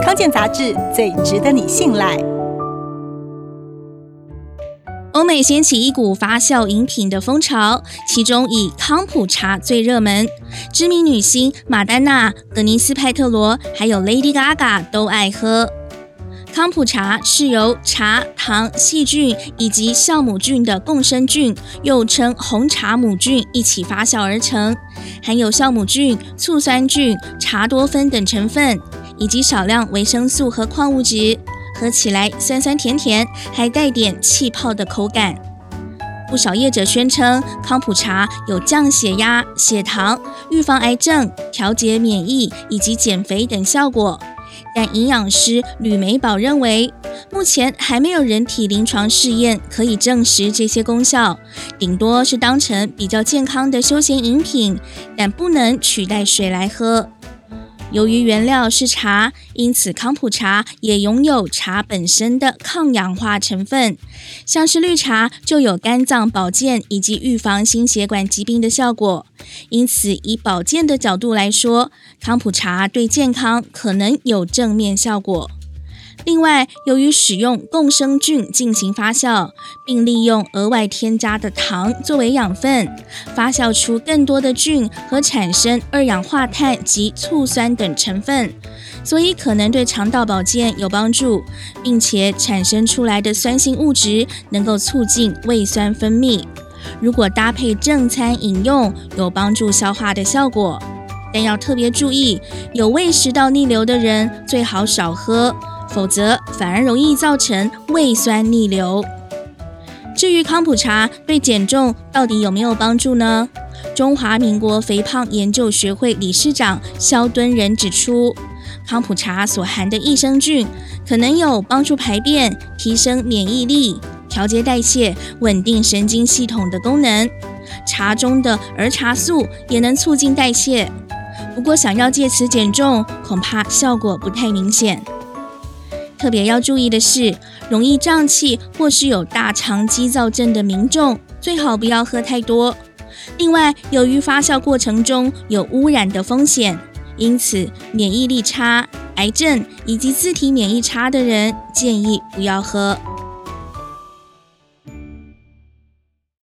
康健杂志最值得你信赖。欧美掀起一股发酵饮品的风潮，其中以康普茶最热门。知名女星玛丹娜、格尼斯派特罗还有 Lady Gaga 都爱喝。康普茶是由茶、糖、细菌以及酵母菌的共生菌，又称红茶母菌一起发酵而成，含有酵母菌、醋酸菌、茶多酚等成分，以及少量维生素和矿物质，喝起来酸酸甜甜，还带点气泡的口感。不少业者宣称康普茶有降血压、血糖、预防癌症、调节免疫以及减肥等效果。但营养师吕美宝认为，目前还没有人体临床试验可以证实这些功效，顶多是当成比较健康的休闲饮品，但不能取代水来喝。由于原料是茶，因此康普茶也拥有茶本身的抗氧化成分，像是绿茶就有肝脏保健以及预防心血管疾病的效果。因此，以保健的角度来说，康普茶对健康可能有正面效果。另外，由于使用共生菌进行发酵，并利用额外添加的糖作为养分，发酵出更多的菌和产生二氧化碳及醋酸等成分，所以可能对肠道保健有帮助，并且产生出来的酸性物质能够促进胃酸分泌。如果搭配正餐饮用，有帮助消化的效果，但要特别注意，有胃食道逆流的人最好少喝。否则反而容易造成胃酸逆流。至于康普茶对减重到底有没有帮助呢？中华民国肥胖研究学会理事长萧敦仁指出，康普茶所含的益生菌可能有帮助排便、提升免疫力、调节代谢、稳定神经系统的功能。茶中的儿茶素也能促进代谢。不过，想要借此减重，恐怕效果不太明显。特别要注意的是，容易胀气或是有大肠激躁症的民众，最好不要喝太多。另外，由于发酵过程中有污染的风险，因此免疫力差、癌症以及自体免疫差的人，建议不要喝。